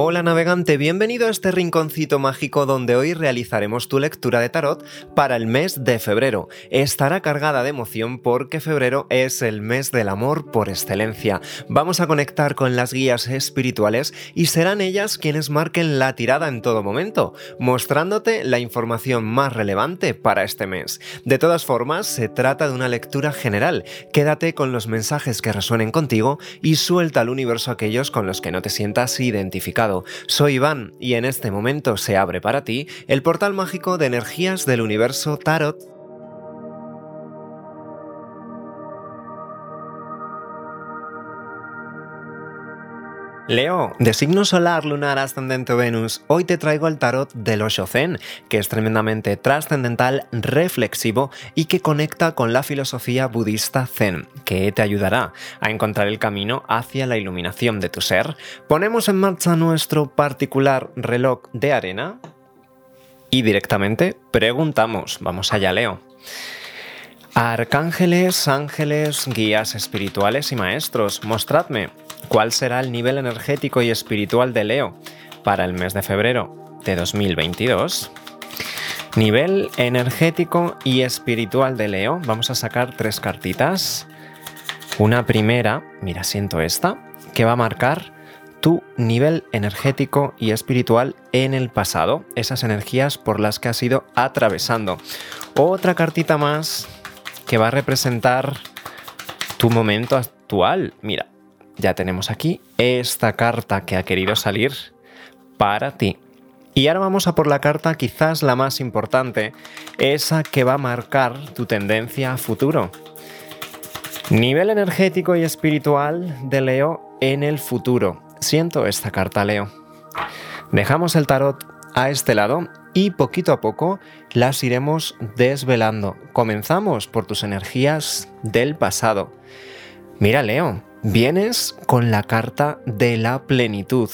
Hola navegante, bienvenido a este rinconcito mágico donde hoy realizaremos tu lectura de tarot para el mes de febrero. Estará cargada de emoción porque febrero es el mes del amor por excelencia. Vamos a conectar con las guías espirituales y serán ellas quienes marquen la tirada en todo momento, mostrándote la información más relevante para este mes. De todas formas, se trata de una lectura general. Quédate con los mensajes que resuenen contigo y suelta al universo aquellos con los que no te sientas identificado soy Iván y en este momento se abre para ti el portal mágico de energías del universo Tarot Leo, de signo solar, lunar, ascendente Venus, hoy te traigo el tarot del Osho Zen, que es tremendamente trascendental, reflexivo y que conecta con la filosofía budista Zen, que te ayudará a encontrar el camino hacia la iluminación de tu ser. Ponemos en marcha nuestro particular reloj de arena y directamente preguntamos. Vamos allá, Leo. Arcángeles, ángeles, guías espirituales y maestros, mostradme ¿Cuál será el nivel energético y espiritual de Leo para el mes de febrero de 2022? Nivel energético y espiritual de Leo. Vamos a sacar tres cartitas. Una primera, mira, siento esta, que va a marcar tu nivel energético y espiritual en el pasado, esas energías por las que has ido atravesando. Otra cartita más que va a representar tu momento actual. Mira, ya tenemos aquí esta carta que ha querido salir para ti. Y ahora vamos a por la carta quizás la más importante, esa que va a marcar tu tendencia a futuro. Nivel energético y espiritual de Leo en el futuro. Siento esta carta, Leo. Dejamos el tarot a este lado y poquito a poco las iremos desvelando. Comenzamos por tus energías del pasado. Mira, Leo, vienes con la carta de la plenitud.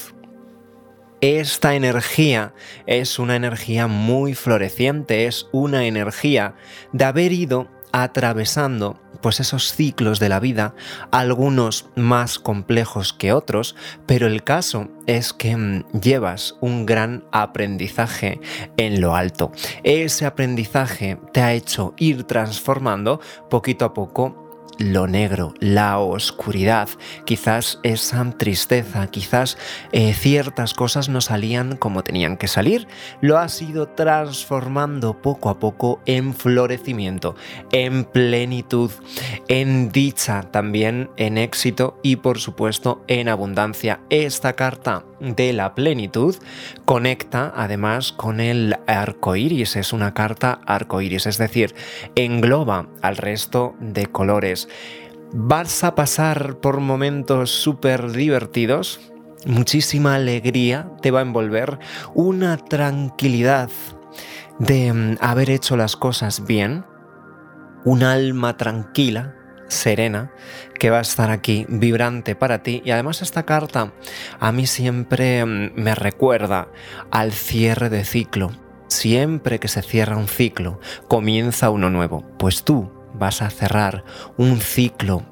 Esta energía es una energía muy floreciente, es una energía de haber ido atravesando pues esos ciclos de la vida, algunos más complejos que otros, pero el caso es que mm, llevas un gran aprendizaje en lo alto. Ese aprendizaje te ha hecho ir transformando poquito a poco lo negro, la oscuridad, quizás esa tristeza, quizás eh, ciertas cosas no salían como tenían que salir, lo has ido transformando poco a poco en florecimiento, en plenitud, en dicha, también en éxito y por supuesto en abundancia. Esta carta de la plenitud conecta además con el arco iris, es una carta arco iris, es decir, engloba al resto de colores. Vas a pasar por momentos súper divertidos, muchísima alegría te va a envolver, una tranquilidad de mm, haber hecho las cosas bien, un alma tranquila serena que va a estar aquí, vibrante para ti. Y además esta carta a mí siempre mm, me recuerda al cierre de ciclo. Siempre que se cierra un ciclo, comienza uno nuevo. Pues tú vas a cerrar un ciclo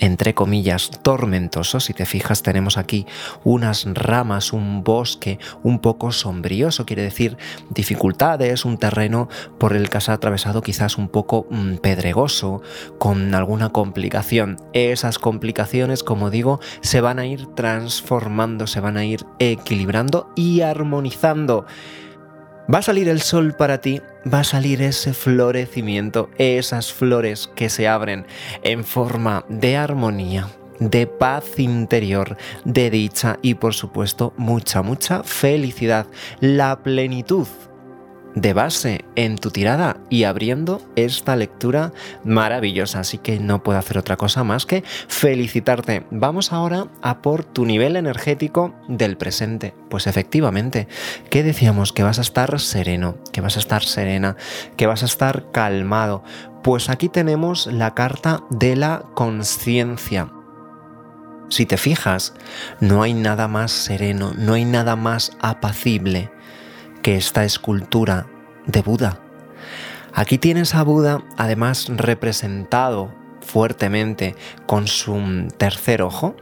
entre comillas, tormentoso. Si te fijas, tenemos aquí unas ramas, un bosque un poco sombrío. quiere decir dificultades, un terreno por el que has atravesado quizás un poco mm, pedregoso, con alguna complicación. Esas complicaciones, como digo, se van a ir transformando, se van a ir equilibrando y armonizando. Va a salir el sol para ti, va a salir ese florecimiento, esas flores que se abren en forma de armonía, de paz interior, de dicha y por supuesto mucha, mucha felicidad, la plenitud de base en tu tirada y abriendo esta lectura maravillosa. Así que no puedo hacer otra cosa más que felicitarte. Vamos ahora a por tu nivel energético del presente. Pues efectivamente, ¿qué decíamos? Que vas a estar sereno, que vas a estar serena, que vas a estar calmado. Pues aquí tenemos la carta de la conciencia. Si te fijas, no hay nada más sereno, no hay nada más apacible que esta escultura de Buda. Aquí tienes a Buda además representado fuertemente con su tercer ojo.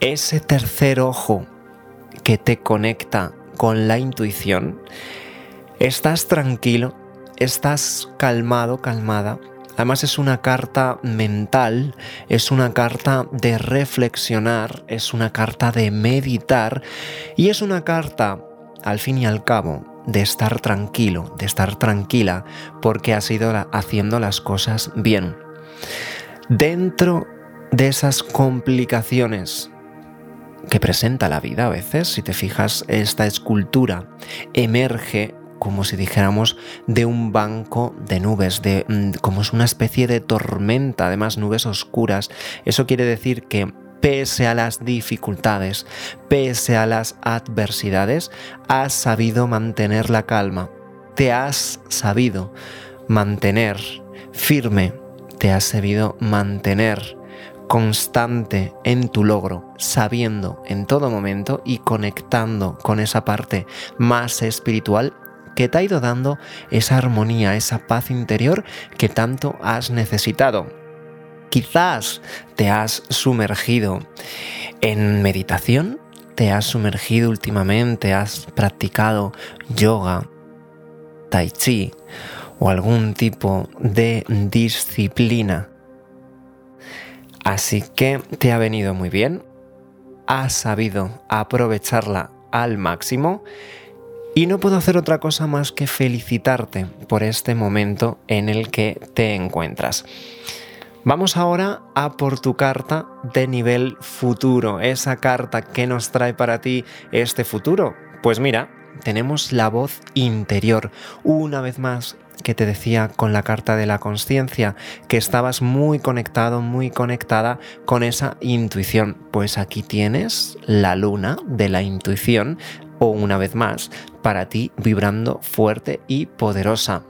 Ese tercer ojo que te conecta con la intuición, estás tranquilo, estás calmado, calmada. Además es una carta mental, es una carta de reflexionar, es una carta de meditar y es una carta, al fin y al cabo, de estar tranquilo, de estar tranquila, porque has ido haciendo las cosas bien. Dentro de esas complicaciones que presenta la vida a veces, si te fijas, esta escultura emerge como si dijéramos de un banco de nubes, de mm, como es una especie de tormenta, además nubes oscuras. Eso quiere decir que pese a las dificultades, pese a las adversidades, has sabido mantener la calma, te has sabido mantener firme, te has sabido mantener constante en tu logro, sabiendo en todo momento y conectando con esa parte más espiritual que te ha ido dando esa armonía, esa paz interior que tanto has necesitado. Quizás te has sumergido en meditación, te has sumergido últimamente, has practicado yoga, tai chi o algún tipo de disciplina Así que te ha venido muy bien, has sabido aprovecharla al máximo y no puedo hacer otra cosa más que felicitarte por este momento en el que te encuentras. Vamos ahora a por tu carta de nivel futuro, esa carta que nos trae para ti este futuro. Pues mira, tenemos la voz interior. Una vez más, que te decía con la carta de la conciencia, que estabas muy conectado, muy conectada con esa intuición. Pues aquí tienes la luna de la intuición, o una vez más, para ti vibrando fuerte y poderosa.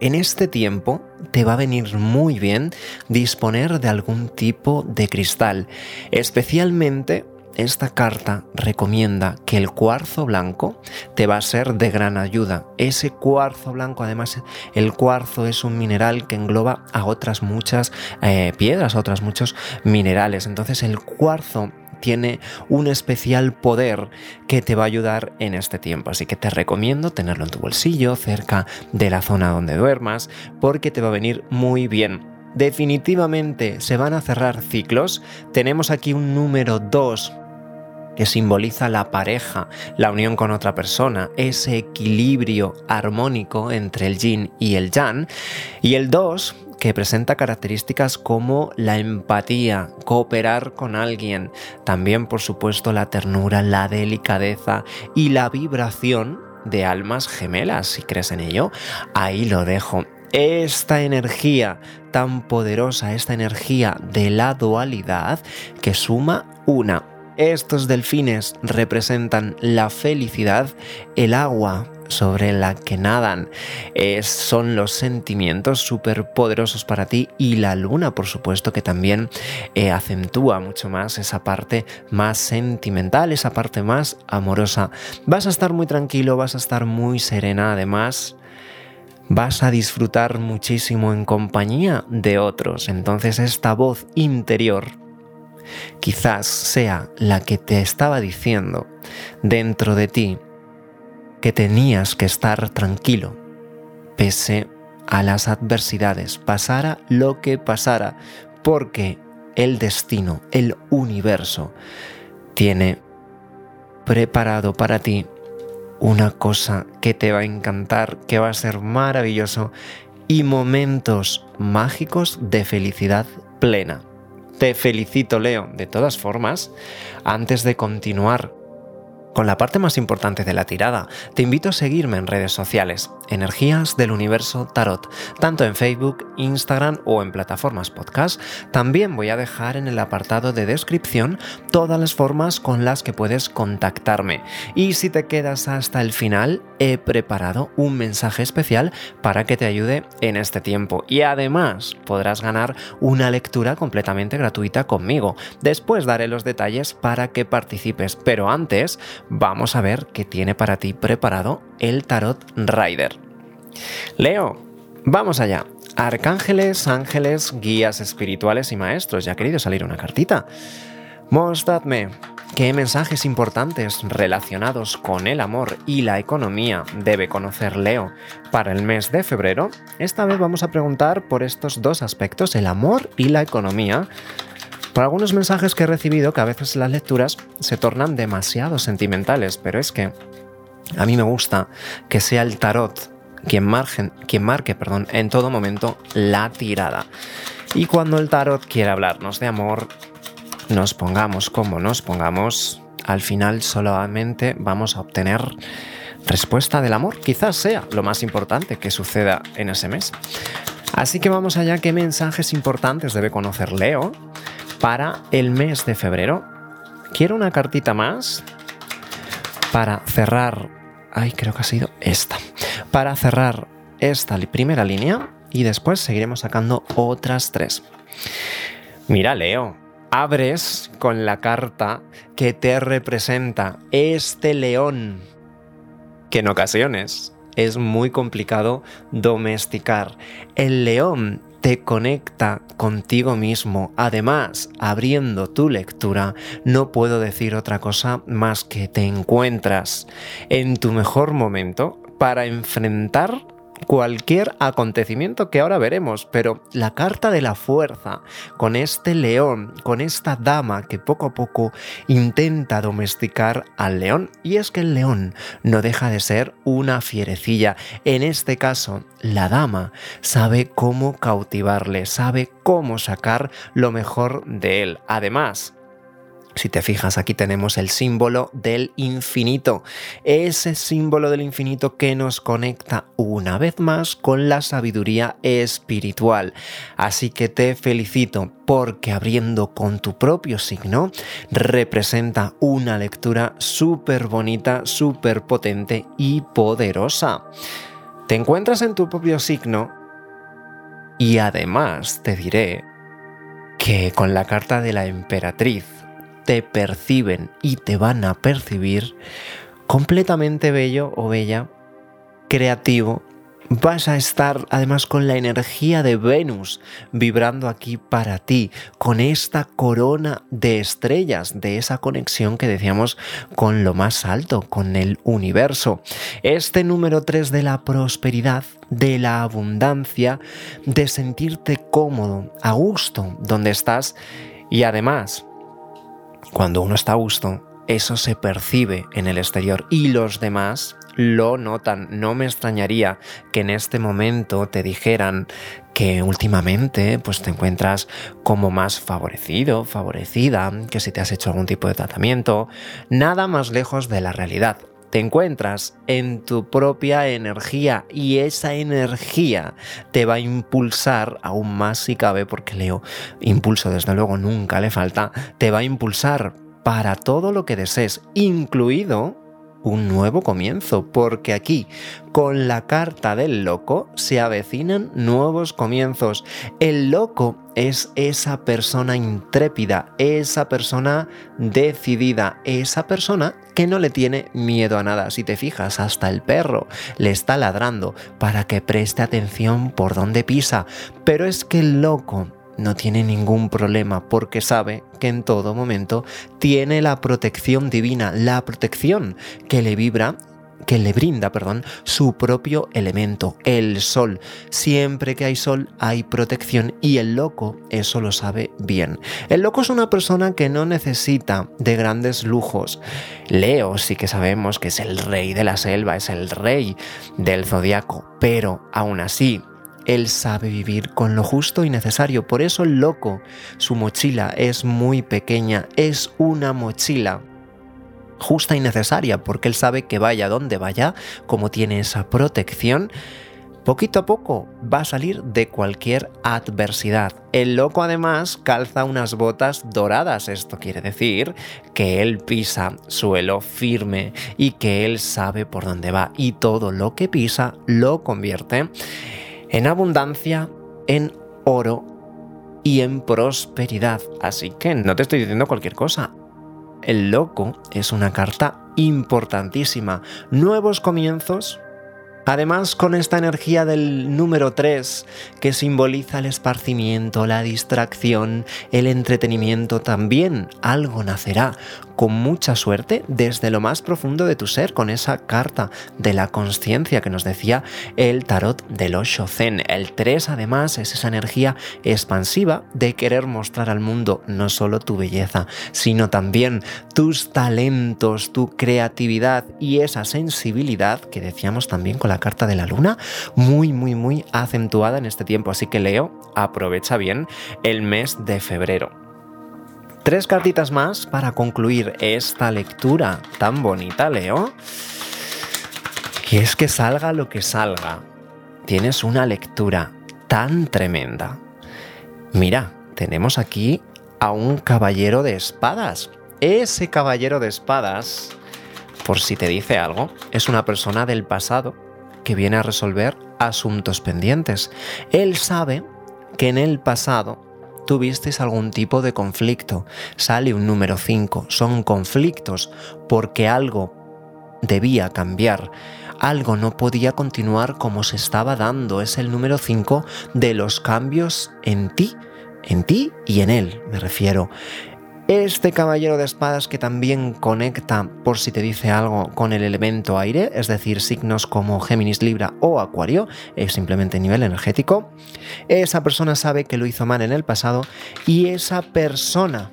En este tiempo te va a venir muy bien disponer de algún tipo de cristal, especialmente esta carta recomienda que el cuarzo blanco te va a ser de gran ayuda. Ese cuarzo blanco, además, el cuarzo es un mineral que engloba a otras muchas eh, piedras, a otros muchos minerales. Entonces el cuarzo tiene un especial poder que te va a ayudar en este tiempo. Así que te recomiendo tenerlo en tu bolsillo, cerca de la zona donde duermas, porque te va a venir muy bien. Definitivamente se van a cerrar ciclos. Tenemos aquí un número 2 que simboliza la pareja, la unión con otra persona, ese equilibrio armónico entre el yin y el yang. Y el 2, que presenta características como la empatía, cooperar con alguien, también por supuesto la ternura, la delicadeza y la vibración de almas gemelas, si crees en ello, ahí lo dejo. Esta energía tan poderosa, esta energía de la dualidad que suma una estos delfines representan la felicidad, el agua sobre la que nadan. son los sentimientos súper poderosos para ti y la luna, por supuesto, que también eh, acentúa mucho más esa parte más sentimental, esa parte más amorosa. Vas a estar muy tranquilo, vas a estar muy serena, además vas a disfrutar muchísimo en compañía de otros. Entonces esta voz interior quizás sea la que te estaba diciendo dentro de ti que tenías que estar tranquilo, pese a las adversidades, pasara lo que pasara, porque el destino, el universo, tiene preparado para ti una cosa que te va a encantar, que va a ser maravilloso y momentos mágicos de felicidad plena. Te felicito, Leo. De todas formas, antes de continuar con la parte más importante de la tirada, te invito a seguirme en redes sociales, Energías del Universo Tarot, tanto en Facebook, Instagram o en plataformas podcast. También voy a dejar en el apartado de descripción todas las formas con las que puedes contactarme. Y si te quedas hasta el final, he preparado un mensaje especial para que te ayude en este tiempo. Y además podrás ganar una lectura completamente gratuita conmigo. Después daré los detalles para que participes, pero antes vamos a ver qué tiene para ti preparado el Tarot Rider. Leo, vamos allá. Arcángeles, ángeles, guías espirituales y maestros. Ya ha querido salir una cartita. Mostradme qué mensajes importantes relacionados con el amor y la economía debe conocer Leo para el mes de febrero, esta vez vamos a preguntar por estos dos aspectos, el amor y la economía, por algunos mensajes que he recibido que a veces las lecturas se tornan demasiado sentimentales, pero es que a mí me gusta que sea el tarot quien, marque perdón, en todo momento la tirada. Y cuando el tarot quiere hablarnos de amor, nos pongamos como nos pongamos, al final solamente vamos a obtener respuesta del amor. Quizás sea lo más importante que suceda en ese mes. Así que vamos allá, ¿qué mensajes importantes debe conocer Leo para el mes de febrero? Quiero una cartita más para cerrar. Ay, creo que ha sido esta. Para cerrar esta primera línea y después seguiremos sacando otras tres. Mira, Leo, abres con la carta que te representa este león, que en ocasiones es muy complicado domesticar. El león te conecta contigo mismo. Además, abriendo tu lectura, no puedo decir otra cosa más que te encuentras en tu mejor momento para enfrentar cualquier acontecimiento que ahora veremos, pero la carta de la fuerza, con este león, con esta dama que poco a poco intenta domesticar al león, y es que el león no deja de ser una fierecilla. En este caso, la dama sabe cómo cautivarle, sabe cómo sacar lo mejor de él. Además, si te fijas, aquí tenemos el símbolo del infinito, ese símbolo del infinito que nos conecta una vez más con la sabiduría espiritual. Así que te felicito porque abriendo con tu propio signo representa una lectura súper bonita, súper potente y poderosa. Te encuentras en tu propio signo y además te diré que con la carta de la emperatriz te perciben y te van a percibir completamente bello o bella, creativo. Vas a estar además con la energía de Venus vibrando aquí para ti, con esta corona de estrellas, de esa conexión que decíamos con lo más alto, con el universo. Este número 3 de la prosperidad, de la abundancia, de sentirte cómodo, a gusto donde estás y además cuando uno está a gusto, eso se percibe en el exterior y los demás lo notan. No me extrañaría que en este momento te dijeran que últimamente pues te encuentras como más favorecido, favorecida, que si te has hecho algún tipo de tratamiento, nada más lejos de la realidad. Te encuentras en tu propia energía y esa energía te va a impulsar aún más si cabe, porque Leo, impulso desde luego nunca le falta, te va a impulsar para todo lo que desees, incluido un nuevo comienzo, porque aquí, con la carta del loco, se avecinan nuevos comienzos. El loco es esa persona intrépida, esa persona decidida, esa persona que no le tiene miedo a nada. Si te fijas, hasta el perro le está ladrando para que preste atención por donde pisa. Pero es que el loco no tiene ningún problema porque sabe que en todo momento tiene la protección divina, la protección que le vibra que le brinda, perdón, su propio elemento, el sol. Siempre que hay sol hay protección y el loco eso lo sabe bien. El loco es una persona que no necesita de grandes lujos. Leo sí que sabemos que es el rey de la selva, es el rey del zodiaco, pero aún así él sabe vivir con lo justo y necesario. Por eso el loco, su mochila es muy pequeña, es una mochila justa y necesaria, porque él sabe que vaya donde vaya, como tiene esa protección, poquito a poco va a salir de cualquier adversidad. El loco además calza unas botas doradas, esto quiere decir que él pisa suelo firme y que él sabe por dónde va y todo lo que pisa lo convierte en abundancia, en oro y en prosperidad. Así que no te estoy diciendo cualquier cosa. El loco es una carta importantísima. Nuevos comienzos. Además, con esta energía del número 3, que simboliza el esparcimiento, la distracción, el entretenimiento, también algo nacerá con mucha suerte desde lo más profundo de tu ser, con esa carta de la conciencia que nos decía el tarot del Osho Zen. El 3 además es esa energía expansiva de querer mostrar al mundo no solo tu belleza, sino también tus talentos, tu creatividad y esa sensibilidad que decíamos también con la carta de la luna, muy, muy, muy acentuada en este tiempo. Así que Leo, aprovecha bien el mes de febrero. Tres cartitas más para concluir esta lectura tan bonita, Leo. Y es que salga lo que salga, tienes una lectura tan tremenda. Mira, tenemos aquí a un caballero de espadas. Ese caballero de espadas, por si te dice algo, es una persona del pasado que viene a resolver asuntos pendientes. Él sabe que en el pasado tuvisteis algún tipo de conflicto. Sale un número 5. Son conflictos porque algo debía cambiar. Algo no podía continuar como se estaba dando. Es el número 5 de los cambios en ti en ti y en él, me refiero. Este caballero de espadas que también conecta, por si te dice algo, con el elemento aire, es decir, signos como Géminis, Libra o Acuario, es simplemente nivel energético. Esa persona sabe que lo hizo mal en el pasado y esa persona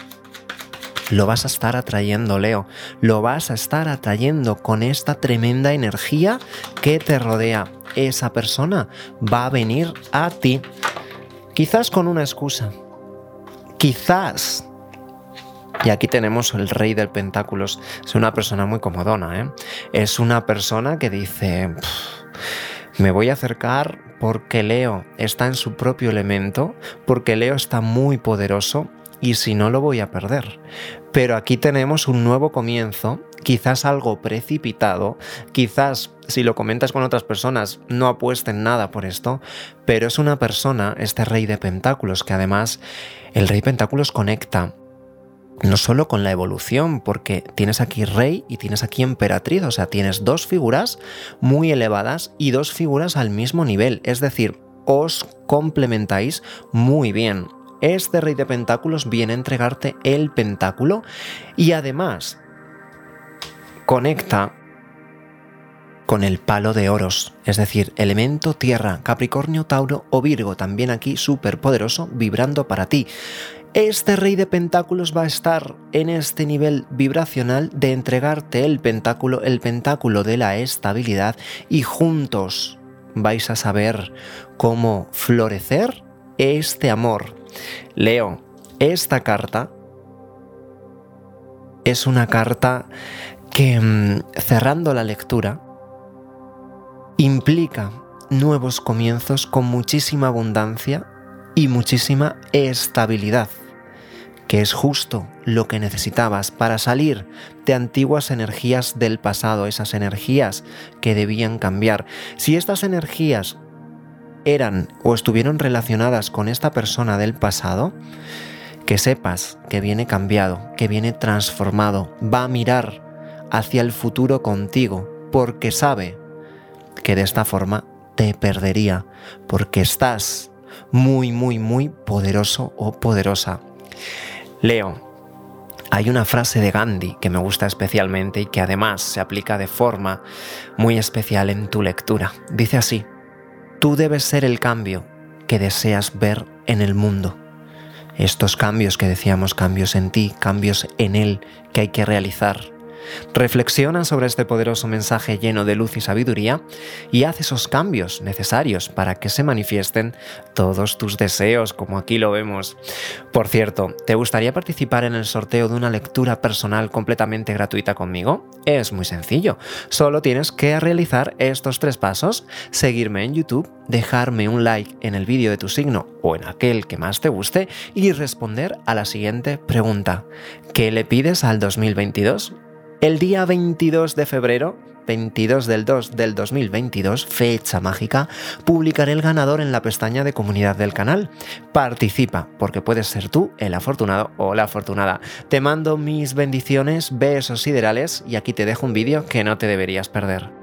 lo vas a estar atrayendo, Leo. Lo vas a estar atrayendo con esta tremenda energía que te rodea. Esa persona va a venir a ti. Quizás con una excusa. Quizás. Y aquí tenemos el rey del pentáculos. Es una persona muy comodona, ¿eh? Es una persona que dice... Me voy a acercar porque Leo está en su propio elemento, porque Leo está muy poderoso y si no lo voy a perder. Pero aquí tenemos un nuevo comienzo, quizás algo precipitado, quizás si lo comentas con otras personas no apuesten nada por esto, pero es una persona, este rey de pentáculos, que además el rey pentáculos conecta no solo con la evolución, porque tienes aquí rey y tienes aquí emperatriz, o sea, tienes dos figuras muy elevadas y dos figuras al mismo nivel, es decir, os complementáis muy bien. Este rey de pentáculos viene a entregarte el pentáculo y además conecta con el palo de oros, es decir, elemento tierra, Capricornio, Tauro o Virgo, también aquí súper poderoso, vibrando para ti. Este rey de pentáculos va a estar en este nivel vibracional de entregarte el pentáculo, el pentáculo de la estabilidad y juntos vais a saber cómo florecer este amor. Leo, esta carta es una carta que mm, cerrando la lectura implica nuevos comienzos con muchísima abundancia y muchísima estabilidad, que es justo lo que necesitabas para salir de antiguas energías del pasado, esas energías que debían cambiar. Si estas energías eran o estuvieron relacionadas con esta persona del pasado, que sepas que viene cambiado, que viene transformado, va a mirar hacia el futuro contigo, porque sabe que de esta forma te perdería, porque estás muy, muy, muy poderoso o poderosa. Leo, hay una frase de Gandhi que me gusta especialmente y que además se aplica de forma muy especial en tu lectura. Dice así, Tú debes ser el cambio que deseas ver en el mundo. Estos cambios que decíamos, cambios en ti, cambios en él que hay que realizar Reflexiona sobre este poderoso mensaje lleno de luz y sabiduría y haz esos cambios necesarios para que se manifiesten todos tus deseos, como aquí lo vemos. Por cierto, ¿te gustaría participar en el sorteo de una lectura personal completamente gratuita conmigo? Es muy sencillo. Solo tienes que realizar estos tres pasos, seguirme en YouTube, dejarme un like en el vídeo de tu signo o en aquel que más te guste y responder a la siguiente pregunta. ¿Qué le pides al 2022? El día 22 de febrero, 22 del 2 del 2022, fecha mágica, publicaré el ganador en la pestaña de comunidad del canal. Participa, porque puedes ser tú el afortunado o la afortunada. Te mando mis bendiciones, besos siderales y aquí te dejo un vídeo que no te deberías perder.